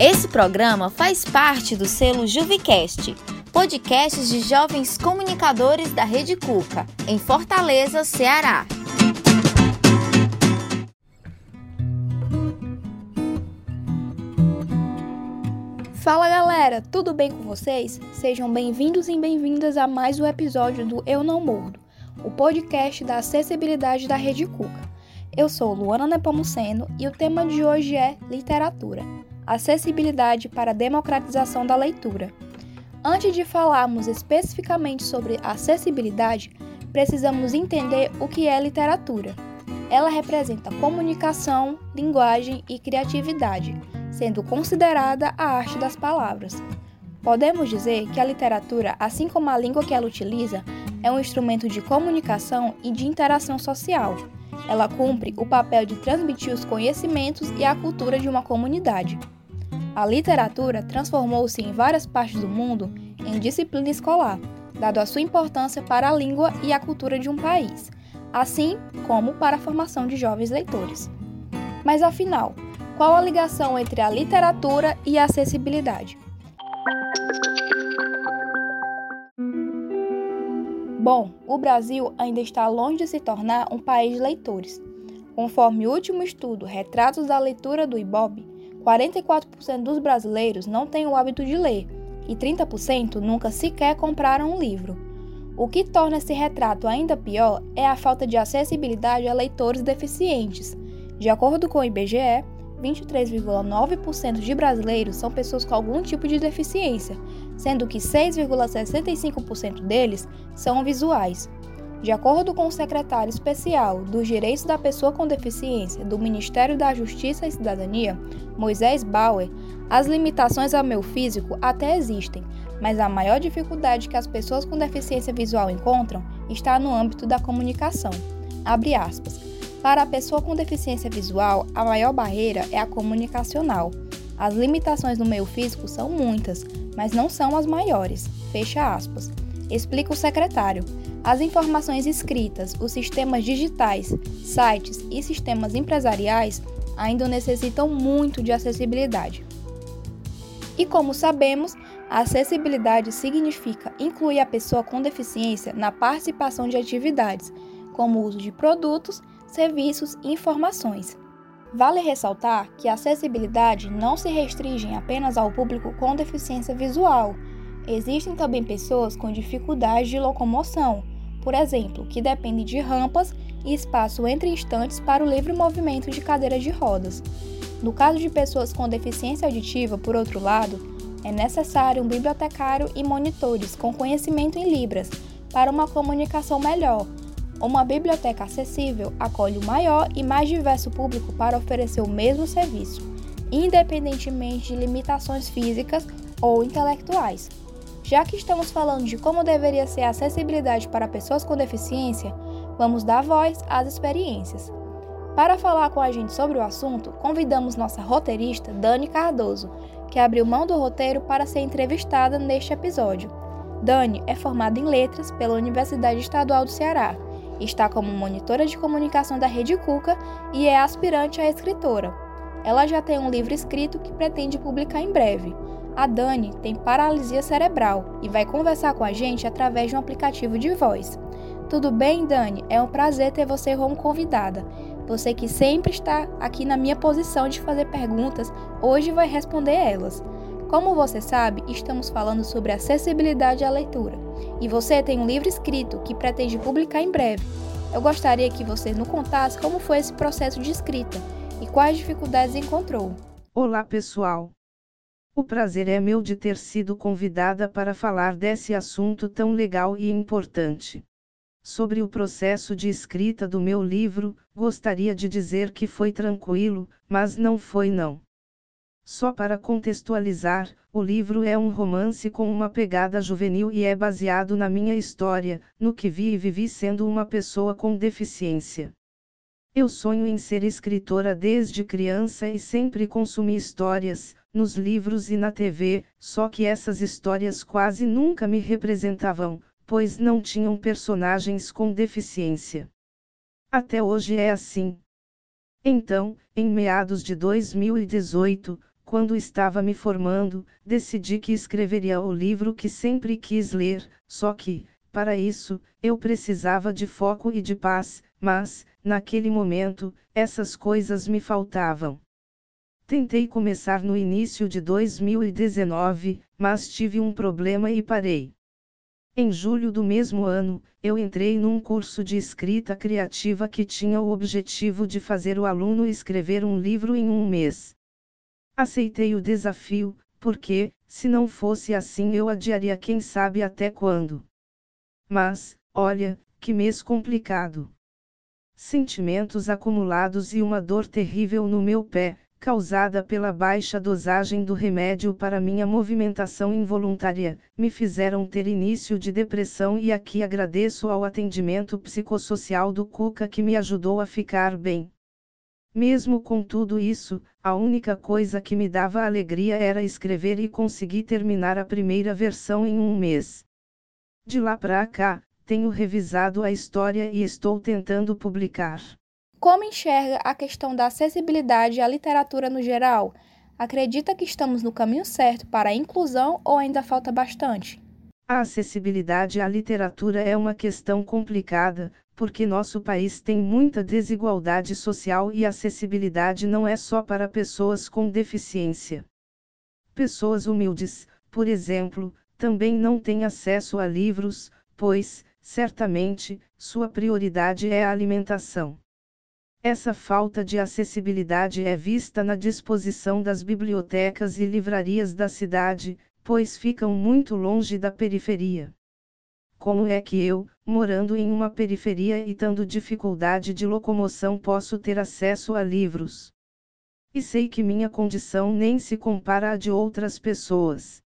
Esse programa faz parte do selo Juvicast, podcasts de jovens comunicadores da Rede Cuca, em Fortaleza, Ceará. Fala galera, tudo bem com vocês? Sejam bem-vindos e bem-vindas a mais um episódio do Eu Não Mordo, o podcast da acessibilidade da Rede Cuca. Eu sou Luana Nepomuceno e o tema de hoje é literatura acessibilidade para a democratização da leitura. Antes de falarmos especificamente sobre acessibilidade, precisamos entender o que é literatura. Ela representa comunicação, linguagem e criatividade, sendo considerada a arte das palavras. Podemos dizer que a literatura, assim como a língua que ela utiliza, é um instrumento de comunicação e de interação social. Ela cumpre o papel de transmitir os conhecimentos e a cultura de uma comunidade. A literatura transformou-se em várias partes do mundo em disciplina escolar, dado a sua importância para a língua e a cultura de um país, assim como para a formação de jovens leitores. Mas afinal, qual a ligação entre a literatura e a acessibilidade? Bom, o Brasil ainda está longe de se tornar um país de leitores. Conforme o último estudo Retratos da Leitura do IBOB, 44% dos brasileiros não têm o hábito de ler e 30% nunca sequer compraram um livro. O que torna esse retrato ainda pior é a falta de acessibilidade a leitores deficientes. De acordo com o IBGE, 23,9% de brasileiros são pessoas com algum tipo de deficiência, sendo que 6,65% deles são visuais. De acordo com o secretário especial dos Direitos da Pessoa com Deficiência do Ministério da Justiça e Cidadania, Moisés Bauer, as limitações ao meu físico até existem, mas a maior dificuldade que as pessoas com deficiência visual encontram está no âmbito da comunicação. Para a pessoa com deficiência visual, a maior barreira é a comunicacional. As limitações no meio físico são muitas, mas não são as maiores. Fecha aspas. Explica o secretário. As informações escritas, os sistemas digitais, sites e sistemas empresariais ainda necessitam muito de acessibilidade. E como sabemos, a acessibilidade significa incluir a pessoa com deficiência na participação de atividades, como o uso de produtos, serviços e informações. Vale ressaltar que a acessibilidade não se restringe apenas ao público com deficiência visual. Existem também pessoas com dificuldade de locomoção, por exemplo, que depende de rampas e espaço entre instantes para o livre movimento de cadeiras de rodas. No caso de pessoas com deficiência auditiva, por outro lado, é necessário um bibliotecário e monitores com conhecimento em Libras para uma comunicação melhor. Uma biblioteca acessível acolhe o maior e mais diverso público para oferecer o mesmo serviço, independentemente de limitações físicas ou intelectuais. Já que estamos falando de como deveria ser a acessibilidade para pessoas com deficiência, vamos dar voz às experiências. Para falar com a gente sobre o assunto, convidamos nossa roteirista Dani Cardoso, que abriu mão do roteiro para ser entrevistada neste episódio. Dani é formada em letras pela Universidade Estadual do Ceará, está como monitora de comunicação da Rede Cuca e é aspirante a escritora. Ela já tem um livro escrito que pretende publicar em breve. A Dani tem paralisia cerebral e vai conversar com a gente através de um aplicativo de voz. Tudo bem, Dani? É um prazer ter você como convidada. Você que sempre está aqui na minha posição de fazer perguntas, hoje vai responder elas. Como você sabe, estamos falando sobre acessibilidade à leitura. E você tem um livro escrito que pretende publicar em breve. Eu gostaria que você nos contasse como foi esse processo de escrita e quais dificuldades encontrou. Olá, pessoal. O prazer é meu de ter sido convidada para falar desse assunto tão legal e importante. Sobre o processo de escrita do meu livro, gostaria de dizer que foi tranquilo, mas não foi não. Só para contextualizar, o livro é um romance com uma pegada juvenil e é baseado na minha história, no que vi e vivi sendo uma pessoa com deficiência. Eu sonho em ser escritora desde criança e sempre consumi histórias, nos livros e na TV, só que essas histórias quase nunca me representavam, pois não tinham personagens com deficiência. Até hoje é assim. Então, em meados de 2018, quando estava me formando, decidi que escreveria o livro que sempre quis ler, só que, para isso, eu precisava de foco e de paz, mas, naquele momento, essas coisas me faltavam. Tentei começar no início de 2019, mas tive um problema e parei. Em julho do mesmo ano, eu entrei num curso de escrita criativa que tinha o objetivo de fazer o aluno escrever um livro em um mês. Aceitei o desafio, porque, se não fosse assim, eu adiaria quem sabe até quando. Mas, olha, que mês complicado. Sentimentos acumulados e uma dor terrível no meu pé, causada pela baixa dosagem do remédio para minha movimentação involuntária, me fizeram ter início de depressão e aqui agradeço ao atendimento psicossocial do Cuca que me ajudou a ficar bem. Mesmo com tudo isso, a única coisa que me dava alegria era escrever e consegui terminar a primeira versão em um mês. De lá para cá, tenho revisado a história e estou tentando publicar. Como enxerga a questão da acessibilidade à literatura no geral? Acredita que estamos no caminho certo para a inclusão ou ainda falta bastante? A acessibilidade à literatura é uma questão complicada, porque nosso país tem muita desigualdade social e acessibilidade não é só para pessoas com deficiência. Pessoas humildes, por exemplo, também não têm acesso a livros, pois, certamente, sua prioridade é a alimentação. Essa falta de acessibilidade é vista na disposição das bibliotecas e livrarias da cidade, pois ficam muito longe da periferia. Como é que eu, morando em uma periferia e tendo dificuldade de locomoção, posso ter acesso a livros? E sei que minha condição nem se compara à de outras pessoas.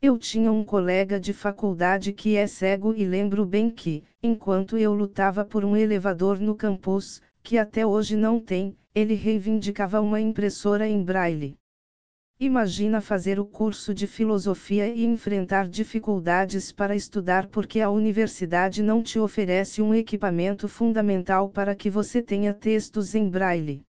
Eu tinha um colega de faculdade que é cego e lembro bem que, enquanto eu lutava por um elevador no campus, que até hoje não tem, ele reivindicava uma impressora em braille. Imagina fazer o curso de filosofia e enfrentar dificuldades para estudar porque a universidade não te oferece um equipamento fundamental para que você tenha textos em braille.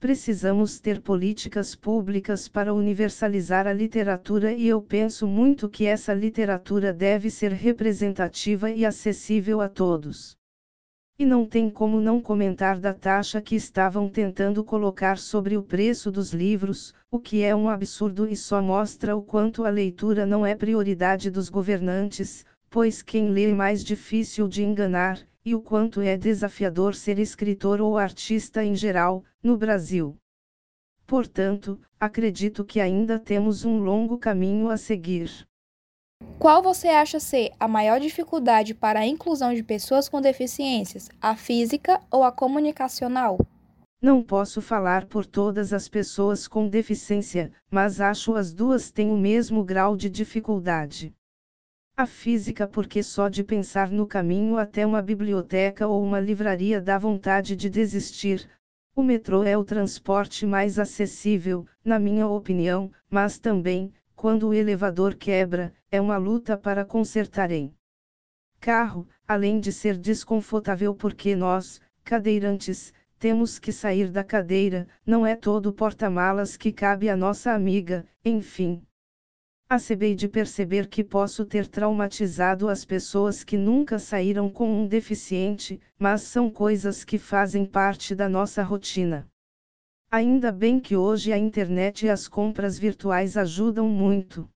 Precisamos ter políticas públicas para universalizar a literatura e eu penso muito que essa literatura deve ser representativa e acessível a todos. E não tem como não comentar da taxa que estavam tentando colocar sobre o preço dos livros, o que é um absurdo e só mostra o quanto a leitura não é prioridade dos governantes, pois quem lê é mais difícil de enganar, e o quanto é desafiador ser escritor ou artista em geral, no Brasil. Portanto, acredito que ainda temos um longo caminho a seguir. Qual você acha ser a maior dificuldade para a inclusão de pessoas com deficiências, a física ou a comunicacional? Não posso falar por todas as pessoas com deficiência, mas acho as duas têm o mesmo grau de dificuldade. A física, porque só de pensar no caminho até uma biblioteca ou uma livraria dá vontade de desistir. O metrô é o transporte mais acessível, na minha opinião, mas também, quando o elevador quebra, é uma luta para consertarem. Carro, além de ser desconfortável porque nós, cadeirantes, temos que sair da cadeira, não é todo porta-malas que cabe à nossa amiga, enfim. Acabei de perceber que posso ter traumatizado as pessoas que nunca saíram com um deficiente, mas são coisas que fazem parte da nossa rotina. Ainda bem que hoje a internet e as compras virtuais ajudam muito.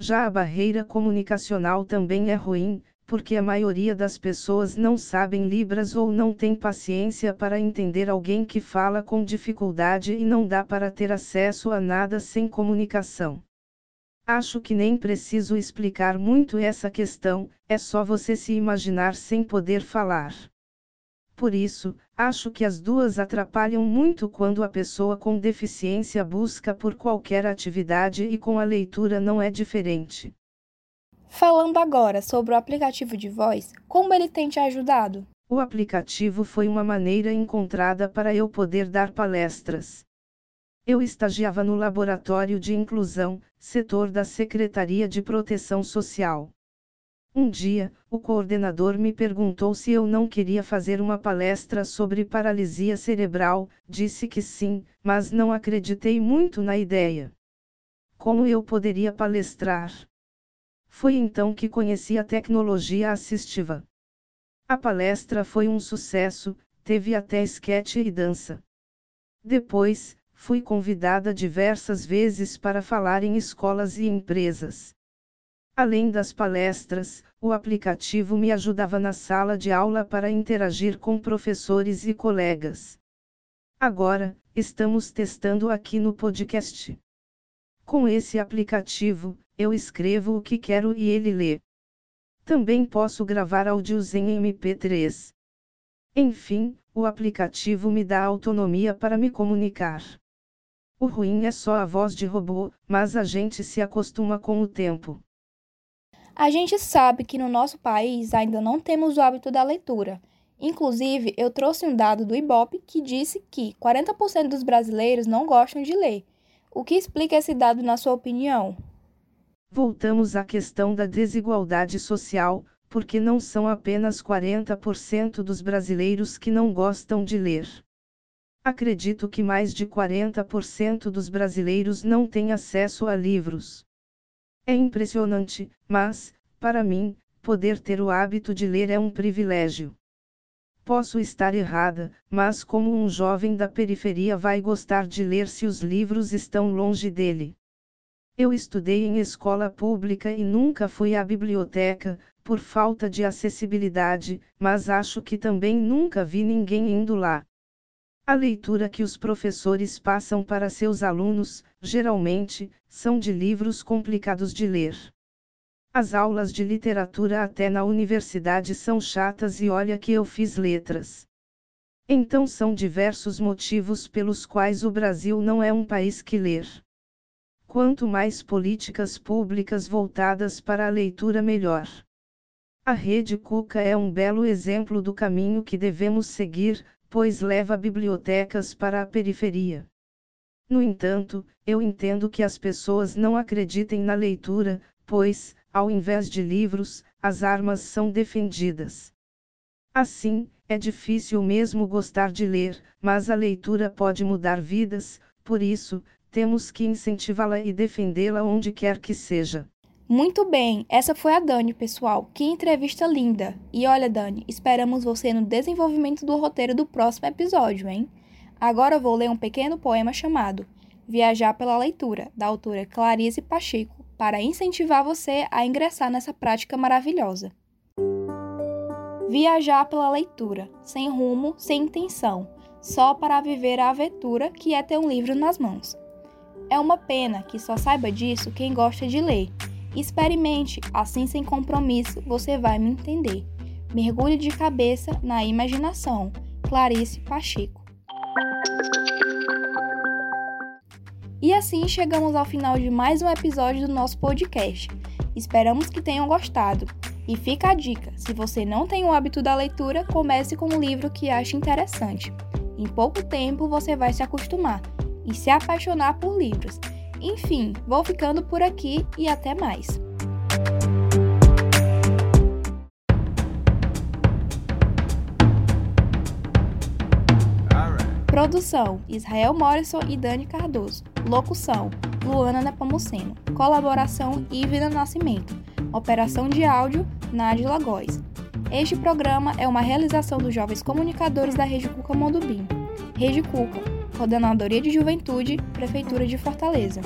Já a barreira comunicacional também é ruim, porque a maioria das pessoas não sabem Libras ou não tem paciência para entender alguém que fala com dificuldade e não dá para ter acesso a nada sem comunicação. Acho que nem preciso explicar muito essa questão, é só você se imaginar sem poder falar. Por isso, acho que as duas atrapalham muito quando a pessoa com deficiência busca por qualquer atividade e com a leitura não é diferente. Falando agora sobre o aplicativo de voz, como ele tem te ajudado? O aplicativo foi uma maneira encontrada para eu poder dar palestras. Eu estagiava no Laboratório de Inclusão, setor da Secretaria de Proteção Social. Um dia, o coordenador me perguntou se eu não queria fazer uma palestra sobre paralisia cerebral, disse que sim, mas não acreditei muito na ideia. Como eu poderia palestrar? Foi então que conheci a tecnologia assistiva. A palestra foi um sucesso, teve até esquete e dança. Depois, fui convidada diversas vezes para falar em escolas e empresas. Além das palestras, o aplicativo me ajudava na sala de aula para interagir com professores e colegas. Agora, estamos testando aqui no podcast. Com esse aplicativo, eu escrevo o que quero e ele lê. Também posso gravar áudios em MP3. Enfim, o aplicativo me dá autonomia para me comunicar. O ruim é só a voz de robô, mas a gente se acostuma com o tempo. A gente sabe que no nosso país ainda não temos o hábito da leitura. Inclusive, eu trouxe um dado do Ibope que disse que 40% dos brasileiros não gostam de ler. O que explica esse dado na sua opinião? Voltamos à questão da desigualdade social, porque não são apenas 40% dos brasileiros que não gostam de ler. Acredito que mais de 40% dos brasileiros não têm acesso a livros. É impressionante, mas, para mim, poder ter o hábito de ler é um privilégio. Posso estar errada, mas como um jovem da periferia vai gostar de ler se os livros estão longe dele? Eu estudei em escola pública e nunca fui à biblioteca, por falta de acessibilidade, mas acho que também nunca vi ninguém indo lá. A leitura que os professores passam para seus alunos, geralmente, são de livros complicados de ler. As aulas de literatura até na universidade são chatas e olha que eu fiz letras. Então são diversos motivos pelos quais o Brasil não é um país que ler. Quanto mais políticas públicas voltadas para a leitura, melhor. A Rede Cuca é um belo exemplo do caminho que devemos seguir, pois leva bibliotecas para a periferia. No entanto, eu entendo que as pessoas não acreditem na leitura, pois, ao invés de livros, as armas são defendidas. Assim, é difícil mesmo gostar de ler, mas a leitura pode mudar vidas, por isso, temos que incentivá-la e defendê-la onde quer que seja. Muito bem, essa foi a Dani, pessoal. Que entrevista linda! E olha, Dani, esperamos você no desenvolvimento do roteiro do próximo episódio, hein? Agora vou ler um pequeno poema chamado Viajar pela Leitura, da autora Clarice Pacheco para incentivar você a ingressar nessa prática maravilhosa. Viajar pela leitura, sem rumo, sem intenção, só para viver a aventura que é ter um livro nas mãos. É uma pena que só saiba disso quem gosta de ler. Experimente, assim sem compromisso, você vai me entender. Mergulhe de cabeça na imaginação. Clarice Pacheco. E assim chegamos ao final de mais um episódio do nosso podcast. Esperamos que tenham gostado. E fica a dica: se você não tem o hábito da leitura, comece com um livro que ache interessante. Em pouco tempo você vai se acostumar e se apaixonar por livros. Enfim, vou ficando por aqui e até mais. Produção: Israel Morrison e Dani Cardoso. Locução: Luana Nepomuceno. Colaboração: Ivina Nascimento. Operação de áudio: Nádia Góes. Este programa é uma realização dos jovens comunicadores da Rede Cuca Mondubim. Rede Cuca, Coordenadoria de Juventude, Prefeitura de Fortaleza.